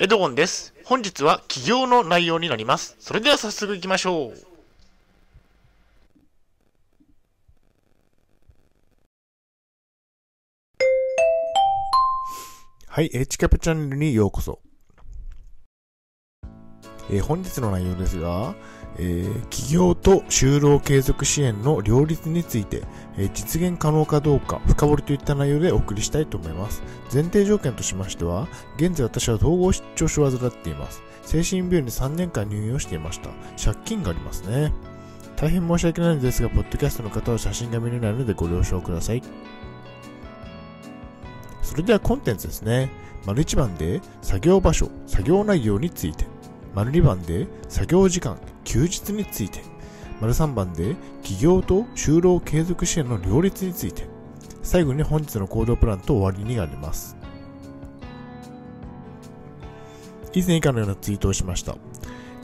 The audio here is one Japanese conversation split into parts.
エドゴンです。本日は起業の内容になります。それでは早速行きましょう。はい、H キャプチャンネルにようこそ。えー本日の内容ですが、えー企業と就労継続支援の両立について、えー実現可能かどうか深掘りといった内容でお送りしたいと思います。前提条件としましては、現在私は統合失調症を患っています。精神病院で3年間入院をしていました。借金がありますね。大変申し訳ないのですが、ポッドキャストの方は写真が見れないのでご了承ください。それではコンテンツですね。丸1番で作業場所、作業内容について。丸2番で作業時間、休日について。丸3番で企業と就労継続支援の両立について。最後に本日の行動プランと終わりになります。以前以下のようなツイートをしました。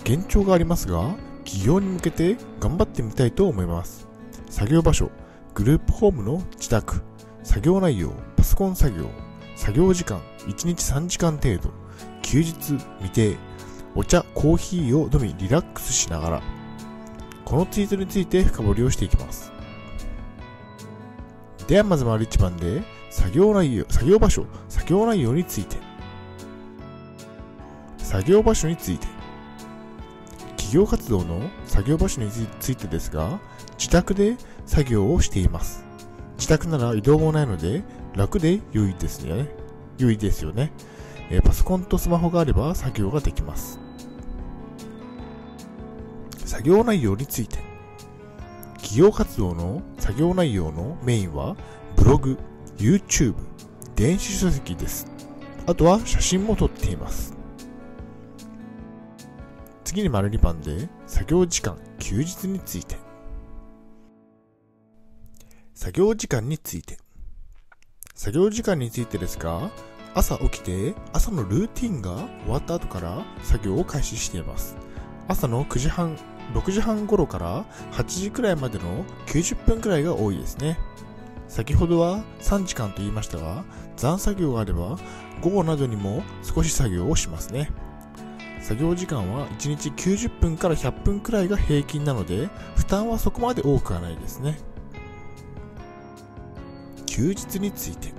現状がありますが、企業に向けて頑張ってみたいと思います。作業場所、グループホームの自宅、作業内容、パソコン作業、作業時間、1日3時間程度、休日、未定、お茶、コーヒーを飲みリラックスしながら、このツイートについて深掘りをしていきます。ではまず丸1番で、作業内容、作業場所、作業内容について。作業場所について。企業活動の作業場所についてですが、自宅で作業をしています。自宅なら移動もないので楽で良いですよね。良いですよね。えパソコンとスマホがあれば作業ができます。作業内容について。企業活動の作業内容のメインはブログ、YouTube、電子書籍です。あとは写真も撮っています。次に丸2番で作業時間、休日について。作業時間について。作業時間についてですが、朝起きて朝のルーティンが終わった後から作業を開始しています。朝の9時半、6時半頃から8時くらいまでの90分くらいが多いですね。先ほどは3時間と言いましたが、残作業があれば午後などにも少し作業をしますね。作業時間は1日90分から100分くらいが平均なので、負担はそこまで多くはないですね。休日について。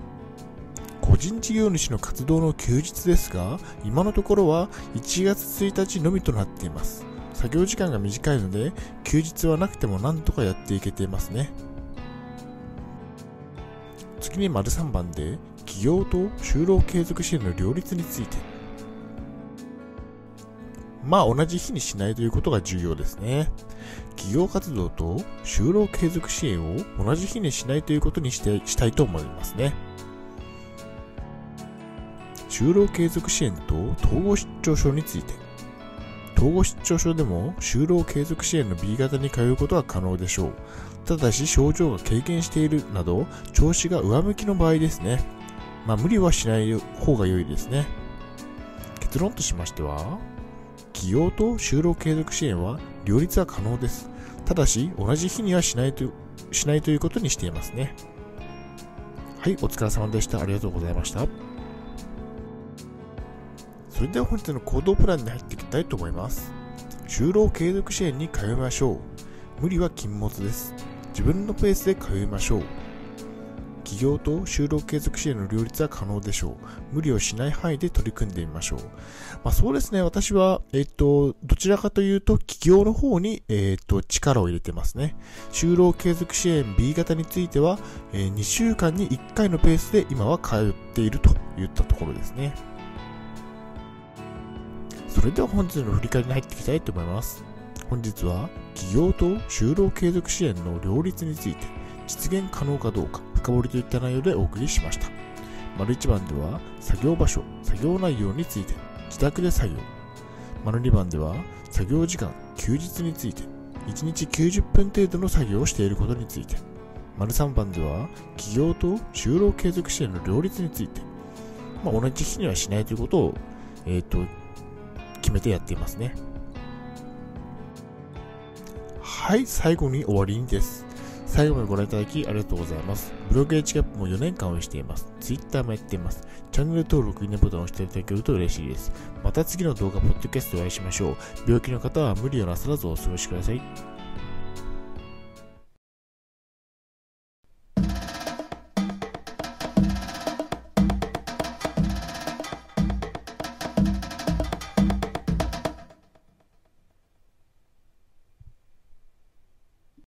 個人事業主の活動の休日ですが、今のところは1月1日のみとなっています。作業時間が短いので、休日はなくてもなんとかやっていけていますね。次に丸3番で、企業と就労継続支援の両立について。まあ同じ日にしないということが重要ですね。企業活動と就労継続支援を同じ日にしないということにしてしたいと思いますね。就労継続支援と統合失調症について。統合失調症でも就労継続支援の B 型に通うことは可能でしょう。ただし症状が軽減しているなど調子が上向きの場合ですね。まあ無理はしない方が良いですね。結論としましては、企業と就労継続支援は両立は可能です。ただし、同じ日にはしないとしないということにしていますね。はい、お疲れ様でした。ありがとうございました。それでは本日の行動プランに入っていきたいと思います。就労継続支援に通いましょう。無理は禁物です。自分のペースで通いましょう。企業と就労継続支援の両立は可能でしょう。無理をしない範囲で取り組んでみましょう。まあそうですね、私は、えっと、どちらかというと、企業の方に、えっと、力を入れてますね。就労継続支援 B 型については、えー2週間に1回のペースで今は通っているといったところですね。それでは本日の振り返りに入っていきたいと思います。本日は、企業と就労継続支援の両立について、実現可能かどうか、深掘りといった内容でお送りしました。丸1番では、作業場所、作業内容について、自宅で作業。丸2番では、作業時間、休日について、1日90分程度の作業をしていることについて。丸3番では、企業と就労継続支援の両立について、まあ、同じ日にはしないということを、えっ、と、決めてやっていますね。はい、最後に終わりにです。最後までご覧いただきありがとうございます。ブログ H キャップも4年間応援しています。Twitter もやっています。チャンネル登録、いいねボタンを押していただけると嬉しいです。また次の動画、ポッドキャストでお会いしましょう。病気の方は無理をなさらずお過ごしください。